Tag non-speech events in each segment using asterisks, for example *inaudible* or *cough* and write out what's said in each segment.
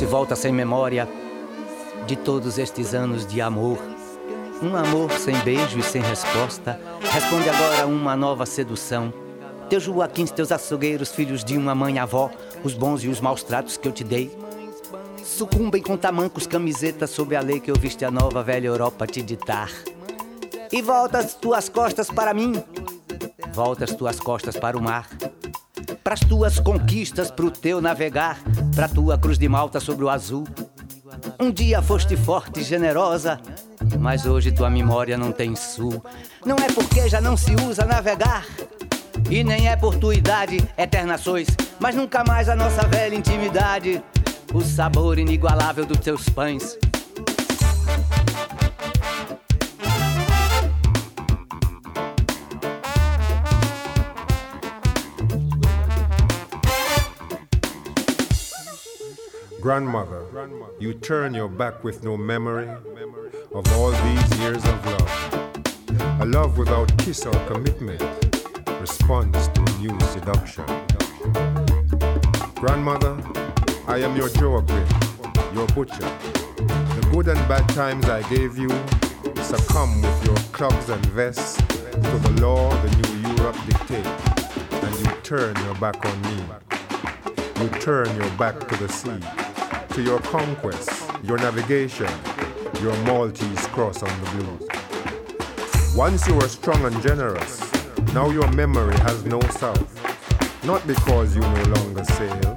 Se volta sem memória de todos estes anos de amor. Um amor sem beijo e sem resposta. Responde agora uma nova sedução. Teus Joaquins, teus açougueiros, filhos de uma mãe avó, os bons e os maus tratos que eu te dei. Sucumbem com tamancos, camisetas sob a lei que eu viste a nova velha Europa te ditar. E voltas tuas costas para mim, voltas tuas costas para o mar pras tuas conquistas, pro teu navegar, pra tua cruz de malta sobre o azul. Um dia foste forte e generosa, mas hoje tua memória não tem sul. Não é porque já não se usa navegar, e nem é por tua idade, eterna sois, mas nunca mais a nossa velha intimidade, o sabor inigualável dos teus pães Grandmother, you turn your back with no memory of all these years of love. A love without kiss or commitment responds to new seduction. Grandmother, I am your Joaquin, your butcher. The good and bad times I gave you succumb with your clubs and vests to the law the new Europe dictates, and you turn your back on me. You turn your back to the sea to your conquest, your navigation, your Maltese cross on the blues. Once you were strong and generous, now your memory has no south. Not because you no longer sail,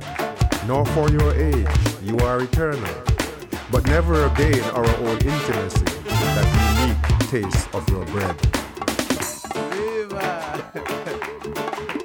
nor for your age, you are eternal. But never again our old intimacy, that unique taste of your bread. *laughs*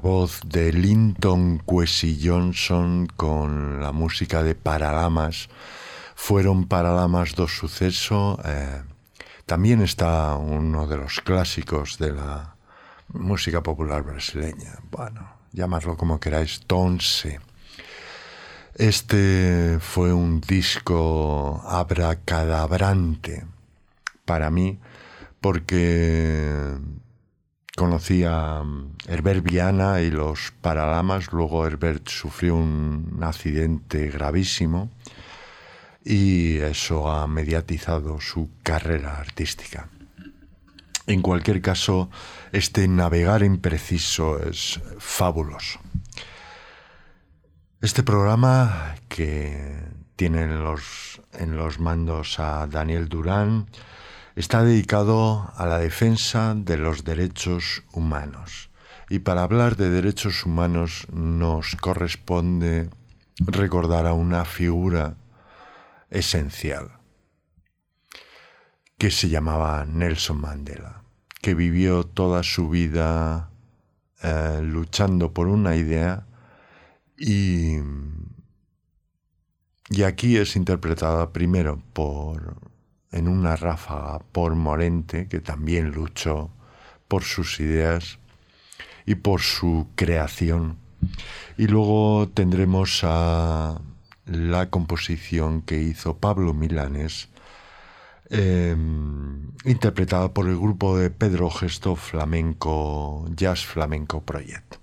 voz de Linton Kwesi Johnson con la música de Paralamas. Fueron Paralamas do Suceso eh, también está uno de los clásicos de la música popular brasileña. Bueno, llamarlo como queráis Tonse este fue un disco abracadabrante para mí porque conocí a mm, Herbert Viana y los Paralamas, luego Herbert sufrió un accidente gravísimo y eso ha mediatizado su carrera artística. En cualquier caso, este navegar impreciso es fabuloso. Este programa que tiene los, en los mandos a Daniel Durán, está dedicado a la defensa de los derechos humanos. Y para hablar de derechos humanos nos corresponde recordar a una figura esencial, que se llamaba Nelson Mandela, que vivió toda su vida eh, luchando por una idea y, y aquí es interpretada primero por en una ráfaga por Morente, que también luchó por sus ideas y por su creación. Y luego tendremos a la composición que hizo Pablo Milanes, em, interpretada por el grupo de Pedro Gesto Flamenco, Jazz Flamenco Project.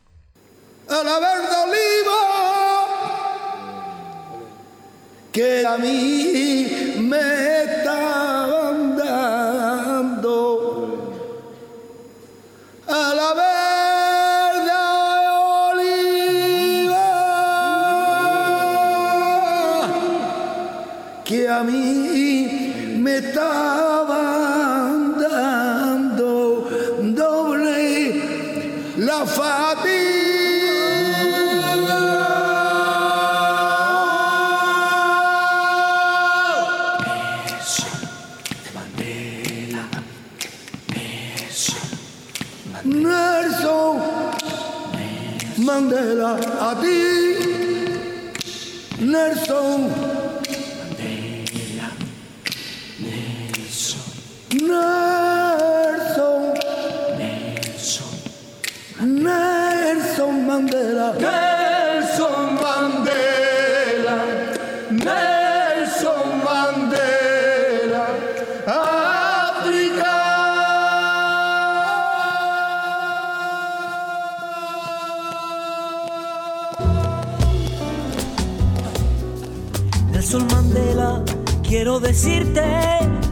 Decirte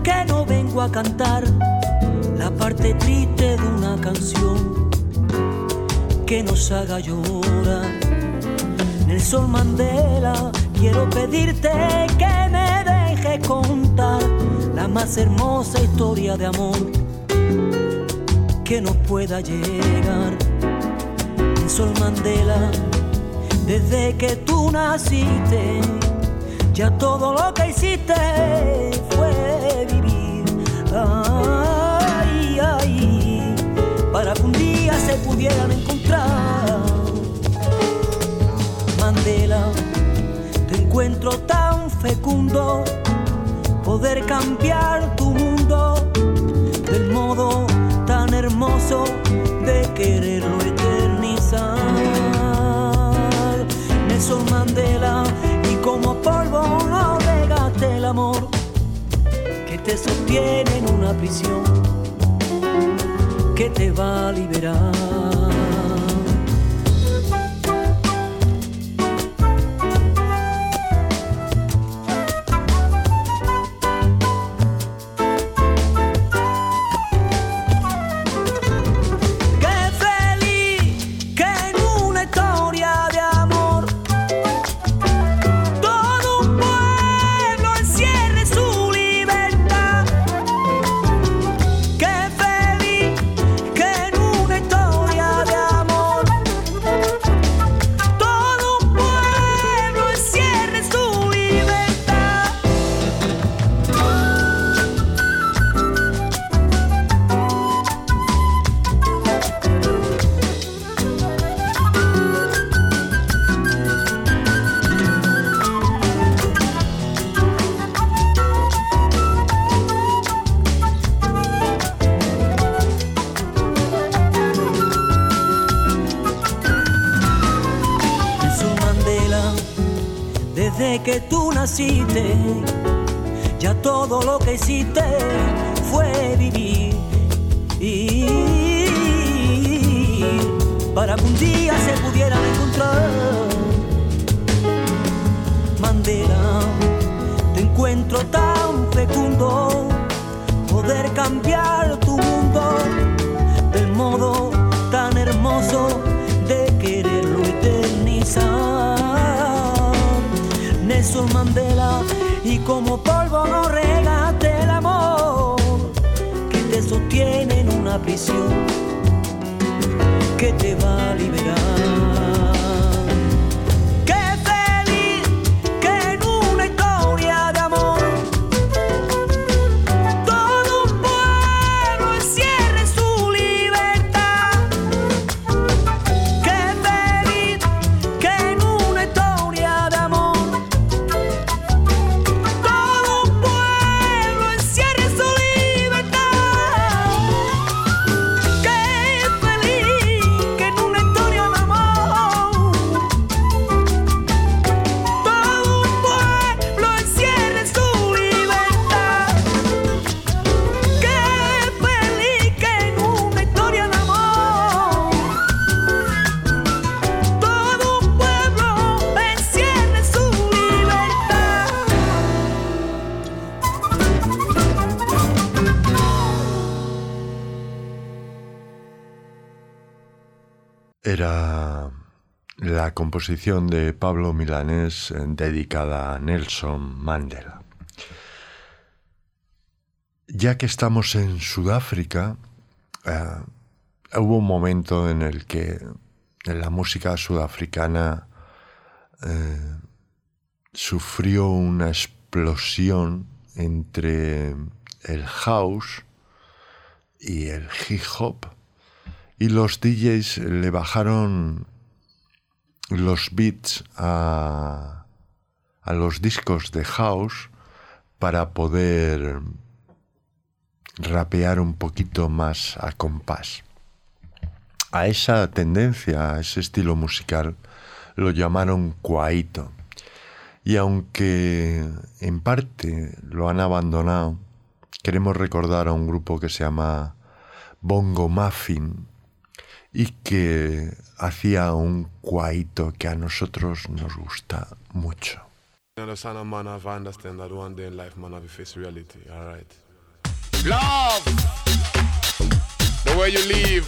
que no vengo a cantar la parte triste de una canción que nos haga llorar. Nelson Mandela, quiero pedirte que me dejes contar la más hermosa historia de amor que nos pueda llegar. Nelson Mandela, desde que tú naciste, ya todo lo que hiciste fue vivir. Ay, ay, para que un día se pudieran encontrar. Mandela, te encuentro tan fecundo, poder cambiar tu mundo del modo tan hermoso te sostiene en una prisión que te va a liberar. Tan fecundo, poder cambiar tu mundo del modo tan hermoso de quererlo eternizar. Nelson Mandela, y como polvo no regaste el amor que te sostiene en una prisión que te va composición de Pablo Milanés eh, dedicada a Nelson Mandela. Ya que estamos en Sudáfrica, eh, hubo un momento en el que la música sudafricana eh, sufrió una explosión entre el house y el hip hop y los DJs le bajaron los beats a, a los discos de house para poder rapear un poquito más a compás. A esa tendencia, a ese estilo musical, lo llamaron cuaito. Y aunque en parte lo han abandonado, queremos recordar a un grupo que se llama Bongo Muffin, y que hacía un cuaito que a nosotros nos gusta mucho. Love! The way you live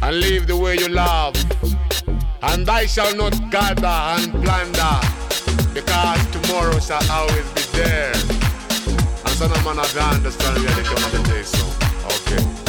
and live the way you love. And I shall not gather and plunder because tomorrow shall always be there. And son of man to understand reality the day so. Okay.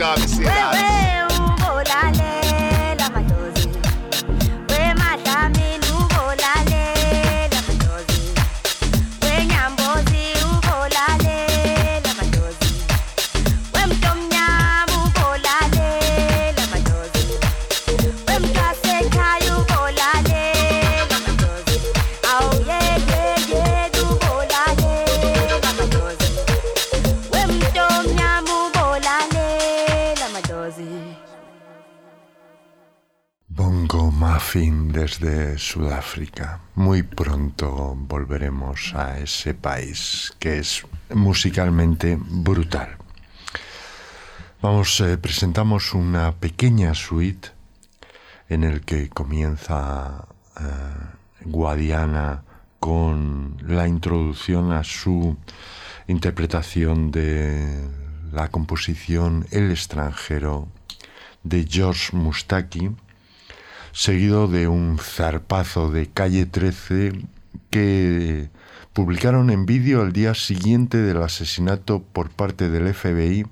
Derby City. Desde Sudáfrica. Muy pronto volveremos a ese país que es musicalmente brutal. Vamos, eh, presentamos una pequeña suite en el que comienza eh, Guadiana con la introducción a su interpretación de la composición El extranjero de George Mustaki, seguido de un zarpazo de calle 13 que publicaron en vídeo al día siguiente del asesinato por parte del FBI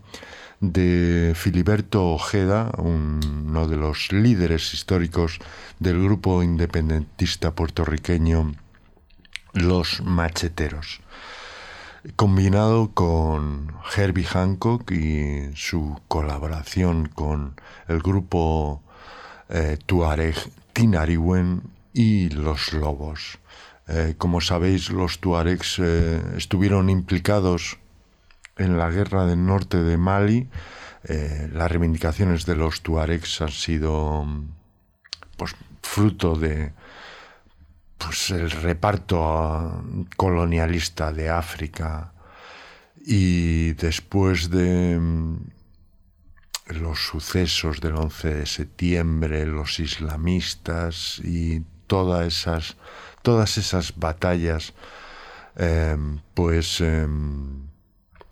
de Filiberto Ojeda, uno de los líderes históricos del grupo independentista puertorriqueño Los Macheteros, combinado con Herbie Hancock y su colaboración con el grupo eh, Tuareg Tinariwen y los Lobos. Eh, como sabéis, los Tuaregs eh, estuvieron implicados en la guerra del norte de Mali. Eh, las reivindicaciones de los Tuaregs han sido pues, fruto de pues, el reparto ah, colonialista de África y después de los sucesos del 11 de septiembre, los islamistas y todas esas, todas esas batallas, eh, pues eh,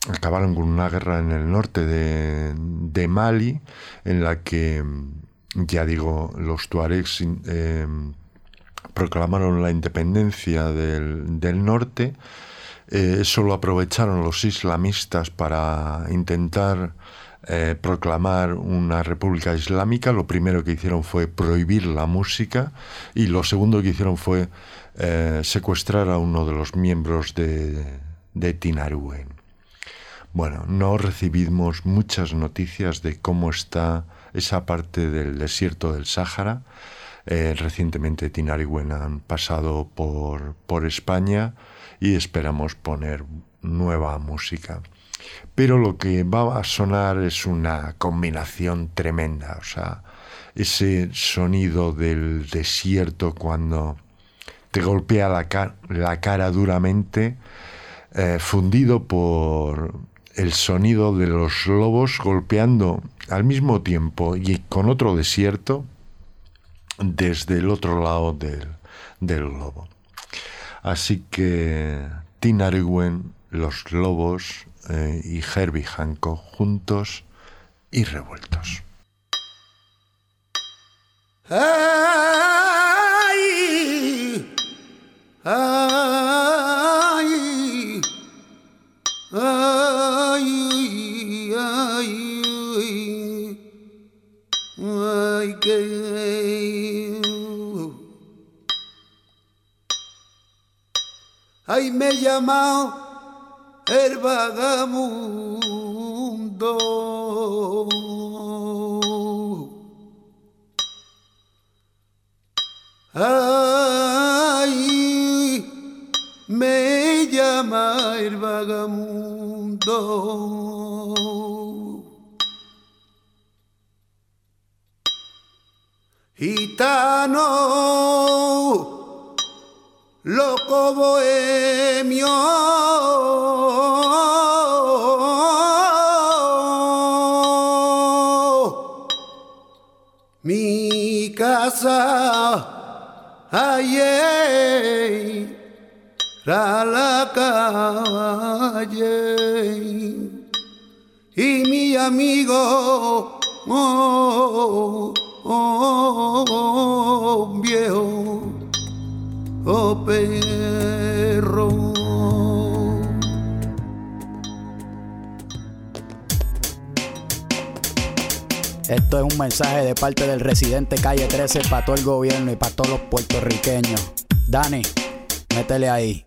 acabaron con una guerra en el norte de, de, Mali, en la que, ya digo, los tuaregs eh, proclamaron la independencia del, del norte. eso lo aprovecharon los islamistas para intentar eh, proclamar una república islámica, lo primero que hicieron fue prohibir la música y lo segundo que hicieron fue eh, secuestrar a uno de los miembros de, de. Bueno, no recibimos muchas noticias de cómo está esa parte del desierto del Sáhara. Eh, recientemente Tinaruen han pasado por, por España y esperamos poner nueva música pero lo que va a sonar es una combinación tremenda, o sea, ese sonido del desierto cuando te golpea la, cara, la cara duramente, eh, fundido por el sonido de los lobos golpeando al mismo tiempo y con otro desierto desde el otro lado del, del lobo. Así que Tinariwen, los lobos, eh, y Herbie Hancock juntos y revueltos. Ay, ay, ay, que ay me he llamado el vagabundo. Ay, me llama el vagabundo. Gitano, loco bohemio. Mi casa ayer a la calle y mi amigo oh, oh, oh, viejo oh perro Esto es un mensaje de parte del residente calle 13 para todo el gobierno y para todos los puertorriqueños. Dani, métele ahí.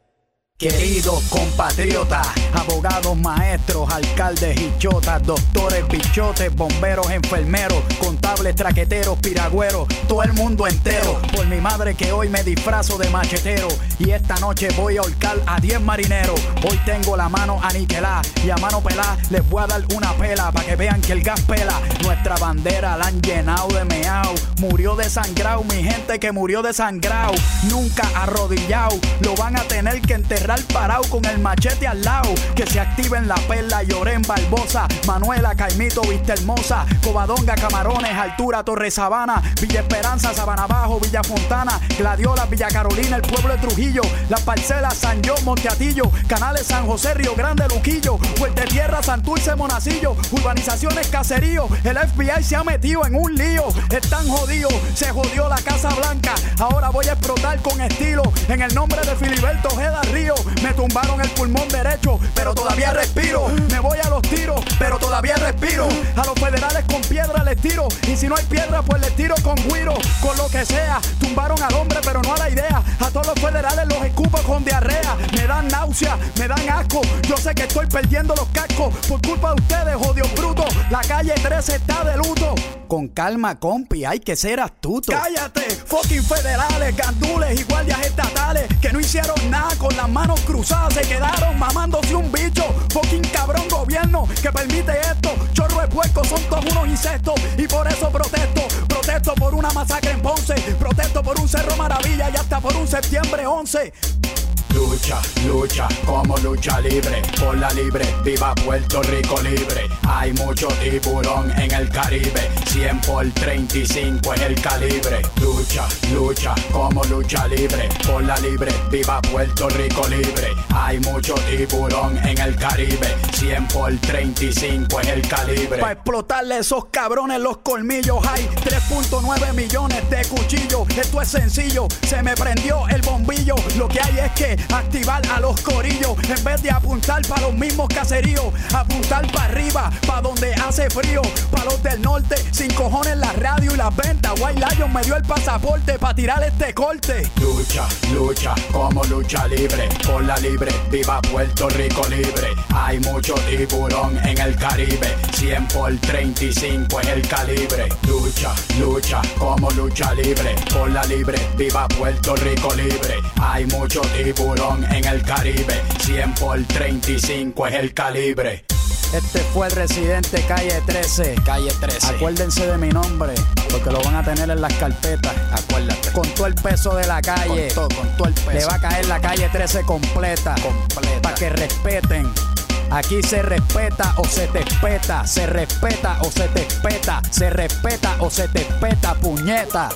Queridos compatriotas, abogados, maestros, alcaldes y chotas, doctores, bichotes, bomberos, enfermeros, contables, traqueteros, piragüeros, todo el mundo entero. Por mi madre que hoy me disfrazo de machetero y esta noche voy a holcar a 10 marineros. Hoy tengo la mano aniquilada y a mano pelada les voy a dar una pela para que vean que el gas pela. Nuestra bandera la han llenado de meao. Murió desangrado, mi gente que murió desangrado. Nunca arrodillado, lo van a tener que enterrar al parado con el machete al lado. Que se activen la perla, Lloren, Barbosa, Manuela, Caimito, Vista Hermosa, Covadonga, Camarones, Altura, Torre Sabana, Villa Esperanza, Sabana Bajo, Villa Fontana, Gladiola, Villa Carolina, el pueblo de Trujillo, Las Parcelas, San John, Monteatillo, Canales San José, Río Grande, Luquillo, Fuerte Tierra, Santurce, Monacillo, urbanizaciones, caserío. El FBI se ha metido en un lío, están jodidos, se jodió la Casa Blanca. Ahora voy a explotar con estilo en el nombre de Filiberto Ojeda Río. Me tumbaron el pulmón derecho, pero todavía respiro. Me voy a los tiros, pero todavía respiro. A los federales con piedra les tiro. Y si no hay piedra, pues les tiro con guiro. Con lo que sea, tumbaron al hombre, pero no a la idea. A todos los federales los escupo con diarrea. Me dan náusea, me dan asco. Yo sé que estoy perdiendo los cascos por culpa de ustedes, odio bruto. La calle 13 está de luto. Con calma, compi, hay que ser astuto. Cállate, fucking federales, gandules y guardias estatales que no hicieron nada con las manos cruzadas se quedaron mamándose un bicho. Fucking cabrón gobierno que permite esto. Chorro de puerco son todos unos insectos. Y por eso protesto. Protesto por una masacre en Ponce. Protesto por un Cerro Maravilla y hasta por un septiembre 11. Lucha, lucha, como lucha libre, por la libre, viva Puerto Rico libre. Hay mucho tiburón en el Caribe, 100 por 35 en el calibre. Lucha, lucha, como lucha libre, por la libre, viva Puerto Rico libre. Hay mucho tiburón en el Caribe, 100 por 35 en el calibre. Para explotarle esos cabrones los colmillos hay 3.9 millones de cuchillos. Esto es sencillo, se me prendió el bombillo. Lo que hay es que activar a los corillos en vez de apuntar para los mismos caseríos, apuntar para arriba, para donde hace frío, para los del norte, sin cojones la radio y las ventas. White Lion me dio el pasaporte para tirar este corte. Lucha, lucha, como lucha libre, por la libre, viva Puerto Rico libre. Hay mucho tiburón en el Caribe, 100 por 35 es el calibre. Lucha, lucha, como lucha libre, por la libre, viva Puerto Rico libre. Hay mucho tiburón en el Caribe. 100 por 35 es el calibre. Este fue el residente calle 13. Calle 13. Acuérdense de mi nombre, porque lo van a tener en las carpetas. Acuérdate. Con todo el peso de la calle. Con todo, con todo el peso. Le va a caer la calle 13 completa. Completa. Para que respeten. Aquí se respeta o se te espeta. Se respeta o se te espeta. Se respeta o se te espeta, puñeta.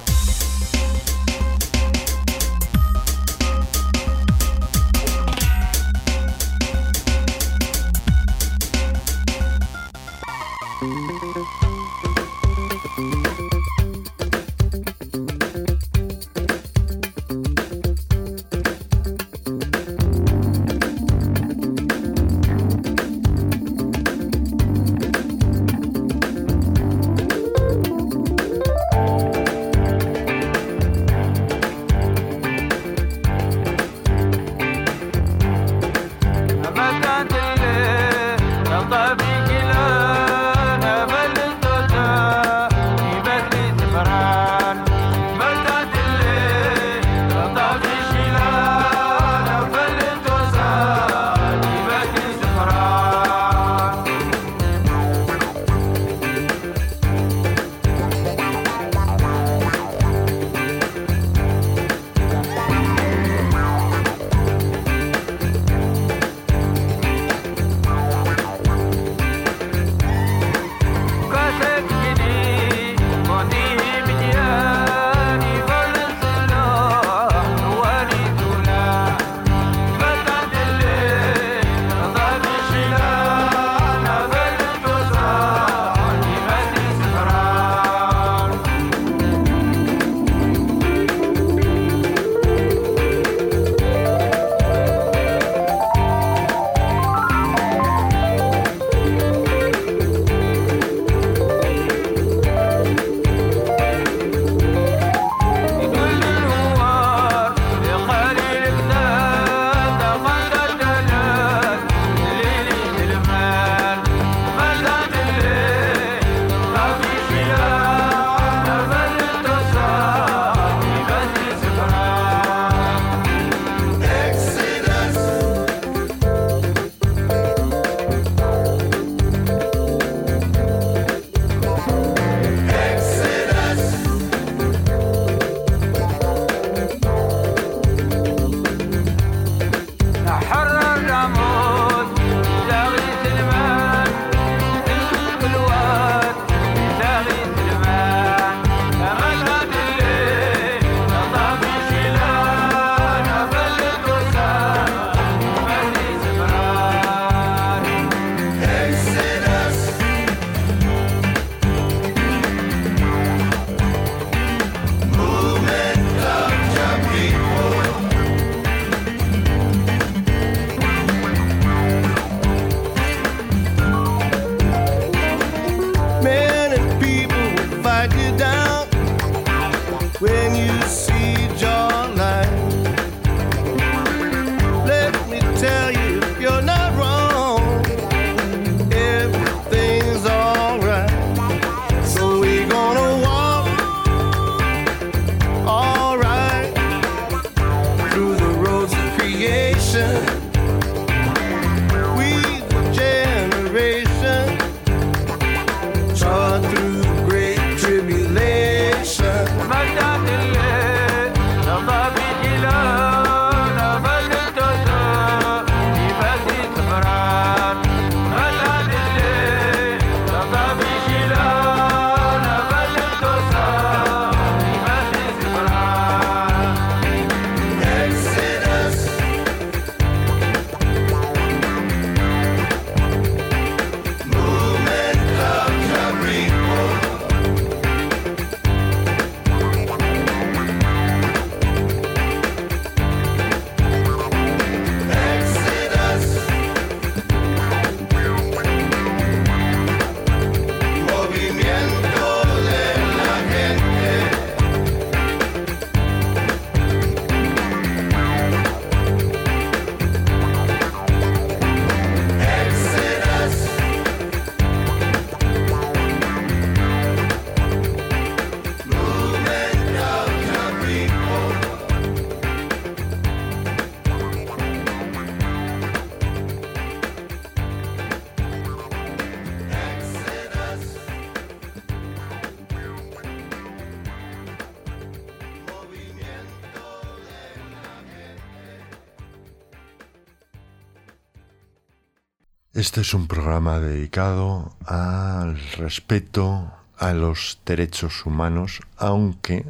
Este es un programa dedicado al respeto a los derechos humanos, aunque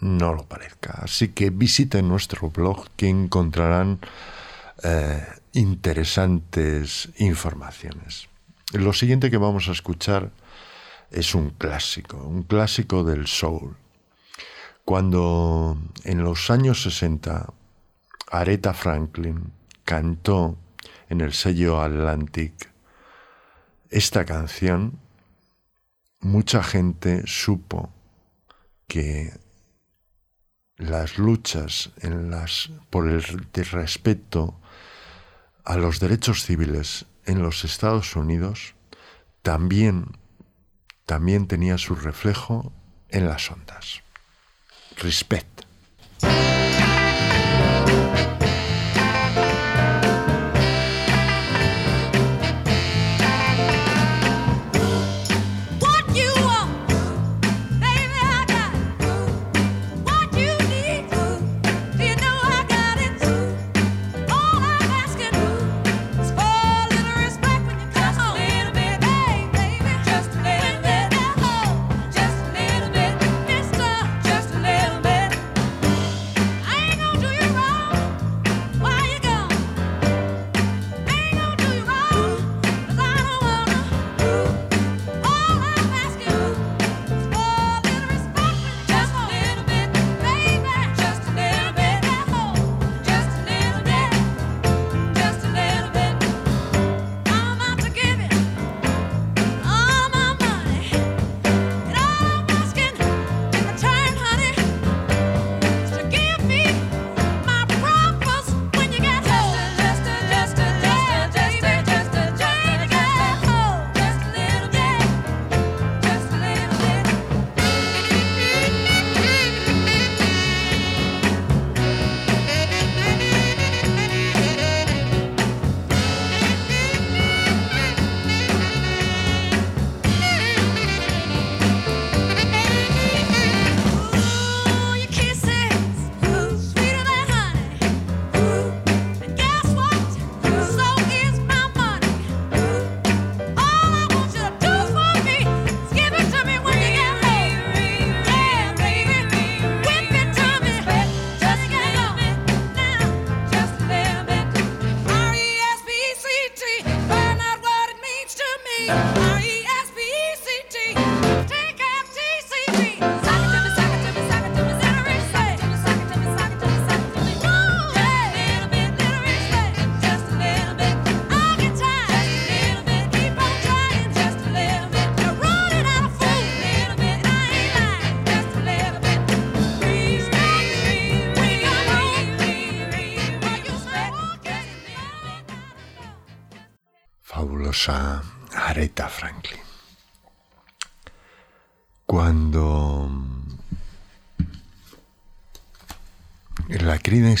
no lo parezca. Así que visiten nuestro blog que encontrarán eh, interesantes informaciones. Lo siguiente que vamos a escuchar es un clásico, un clásico del soul. Cuando en los años 60 Aretha Franklin cantó en el sello Atlantic esta canción, mucha gente supo que las luchas por el respeto a los derechos civiles en los Estados Unidos también, también tenía su reflejo en las ondas. Respect.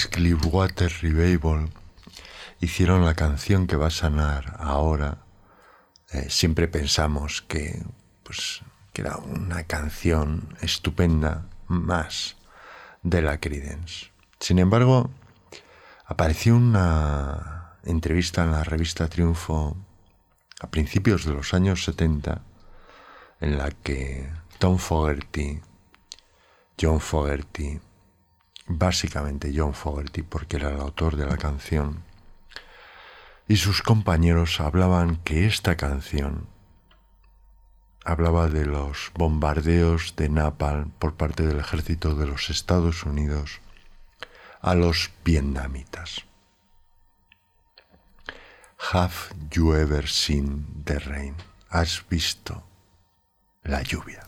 Creedence Clearwater Revival hicieron la canción que va a sonar ahora, eh, siempre pensamos que, pues, que era una canción estupenda más de la Credence. Sin embargo, apareció una entrevista en la revista Triunfo a principios de los años 70 en la que Tom Fogerty, John Fogerty, básicamente John Fogerty porque era el autor de la canción, y sus compañeros hablaban que esta canción hablaba de los bombardeos de Napalm por parte del ejército de los Estados Unidos a los vietnamitas. Have you ever seen the rain? ¿Has visto la lluvia?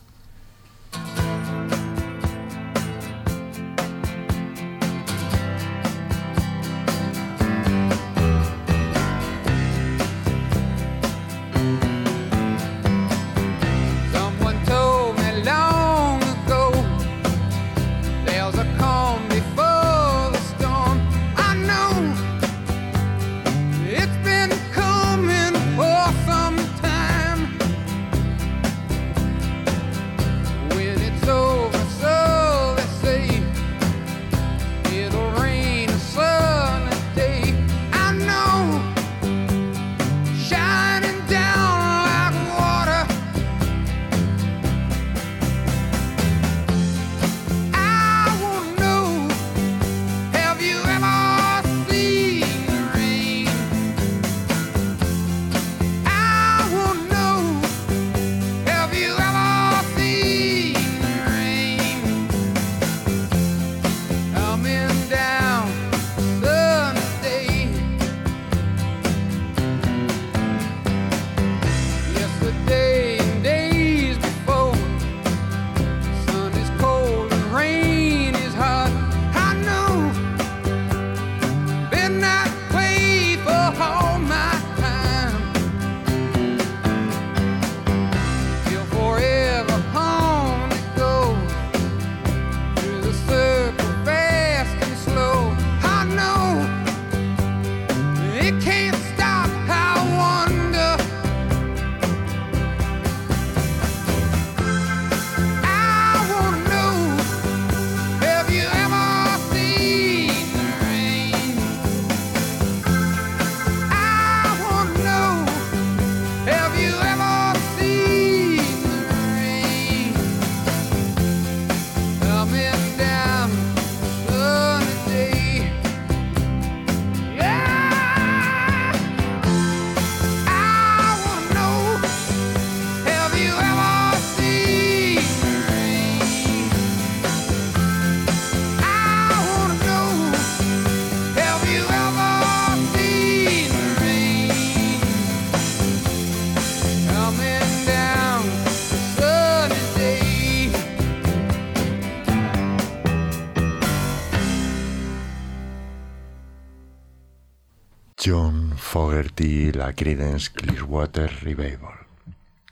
La Clearwater Revival.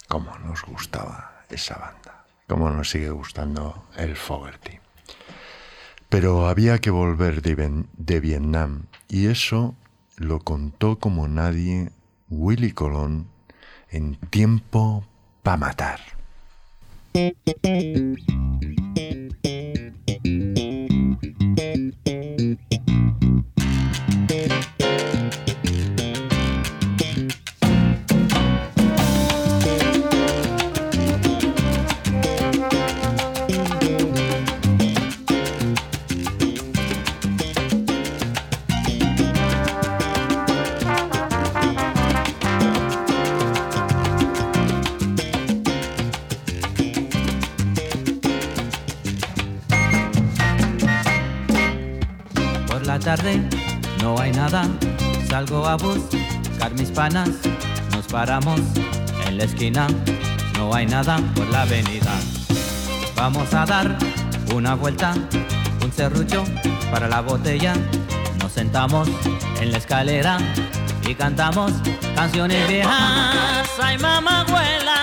Cómo nos gustaba esa banda. Cómo nos sigue gustando el Fogerty. Pero había que volver de, de Vietnam y eso lo contó como nadie Willy Colón en Tiempo para Matar. A buscar panas, nos paramos en la esquina, no hay nada por la avenida. Vamos a dar una vuelta, un serrucho para la botella. Nos sentamos en la escalera y cantamos canciones viejas. Ay, mamá, abuela,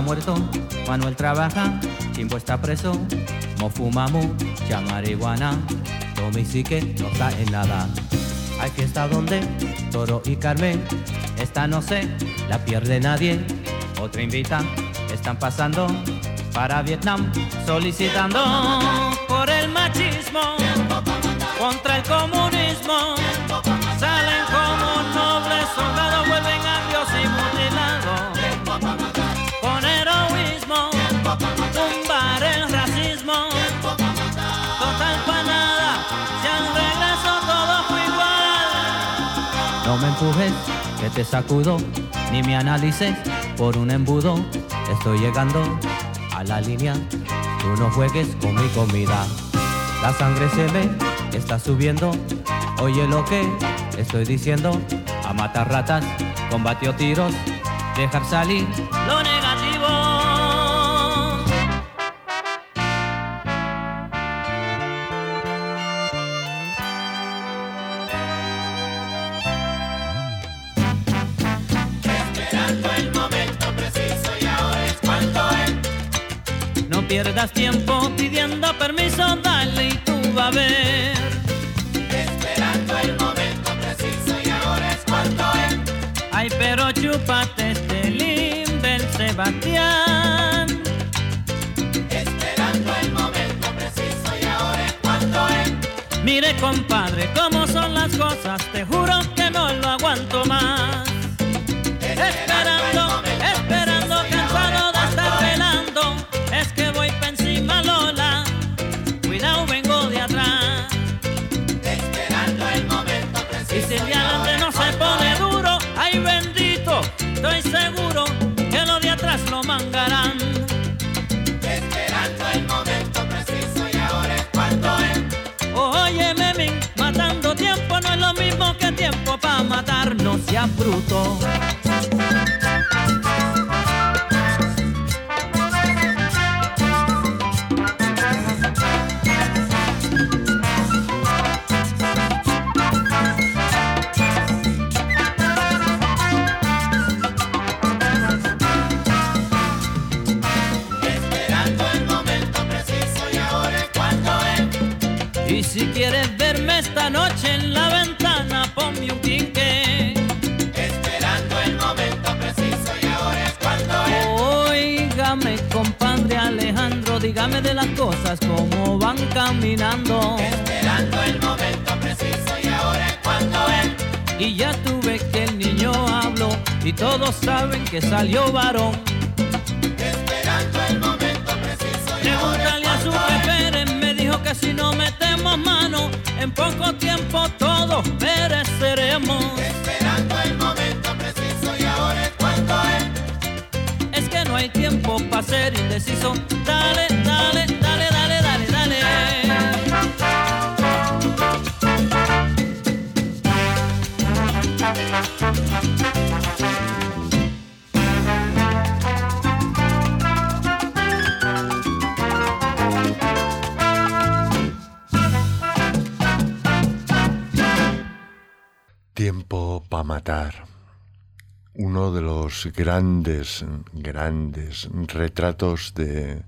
muerto, Manuel trabaja, Chimbo está preso, mo fumamos, ya marihuana, Tommy sí que no está en nada. Hay fiesta donde Toro y Carmen, esta no sé, la pierde nadie, otra invita, están pasando para Vietnam, solicitando por el machismo, contra el comunismo, que te sacudo, ni me analices por un embudo, estoy llegando a la línea, tú no juegues con mi comida. La sangre se ve, está subiendo, oye lo que estoy diciendo, a matar ratas, combatió tiros, dejar salir pierdas tiempo pidiendo permiso, dale y tú va a ver. Esperando el momento preciso y ahora es cuando es. Ay, pero chúpate este limber, Sebastián. Esperando el momento preciso y ahora es cuando es. Mire, compadre, cómo son las cosas, te juro que no lo aguanto más. Es. Y si quieres verme esta noche en la ventana, ponme un Alejandro, dígame de las cosas como van caminando. Esperando el momento preciso y ahora es cuando es. Y ya tuve que el niño habló y todos saben que salió varón. Esperando el momento preciso y ahora Pregúntale a su Pérez, me dijo que si no metemos mano, en poco tiempo todos pereceremos. Esperando el momento preciso y ahora es cuando es. Hay tiempo para ser indeciso. Dale, dale, dale, dale, dale, dale. Tiempo para matar. Uno de los grandes, grandes retratos de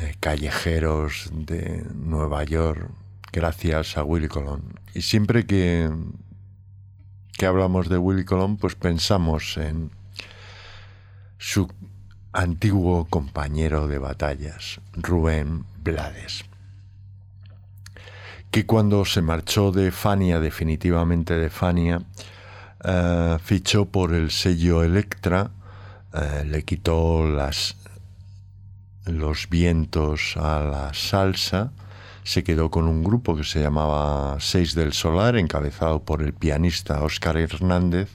eh, callejeros de Nueva York, gracias a Willy Colón. Y siempre que, que hablamos de Willy Colón, pues pensamos en su antiguo compañero de batallas, Rubén Blades que cuando se marchó de Fania, definitivamente de Fania, eh, fichó por el sello Electra, eh, le quitó los vientos a la salsa, se quedó con un grupo que se llamaba Seis del Solar, encabezado por el pianista Óscar Hernández,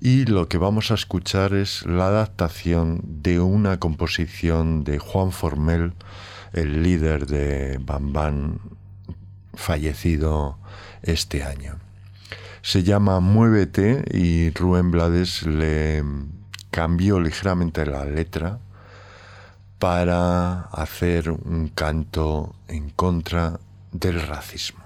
y lo que vamos a escuchar es la adaptación de una composición de Juan Formel, el líder de Bambán fallecido este año. Se llama Muévete y Rubén Blades le cambió ligeramente la letra para hacer un canto en contra del racismo.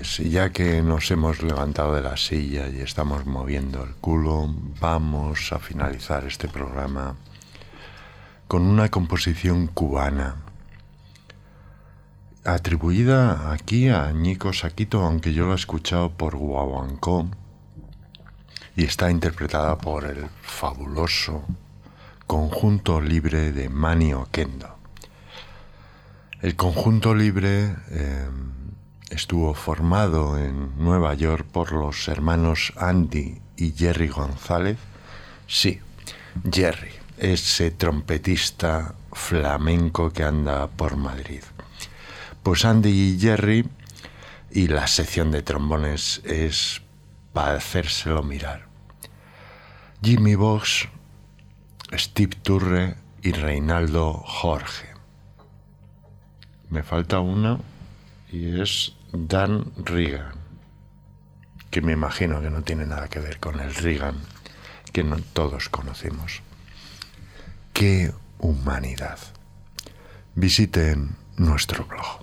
Y ya que nos hemos levantado de la silla y estamos moviendo el culo, vamos a finalizar este programa con una composición cubana atribuida aquí a Nico Saquito, aunque yo lo he escuchado por Guaguancó y está interpretada por el fabuloso conjunto libre de Mani Oquendo. El conjunto libre eh, estuvo formado en Nueva York por los hermanos Andy y Jerry González. Sí, Jerry, ese trompetista flamenco que anda por Madrid. Pues Andy y Jerry y la sección de trombones es para hacérselo mirar. Jimmy Box, Steve Turre y Reinaldo Jorge. Me falta una y es Dan Reagan, que me imagino que no tiene nada que ver con el Reagan que todos conocemos. ¡Qué humanidad! Visiten nuestro blog.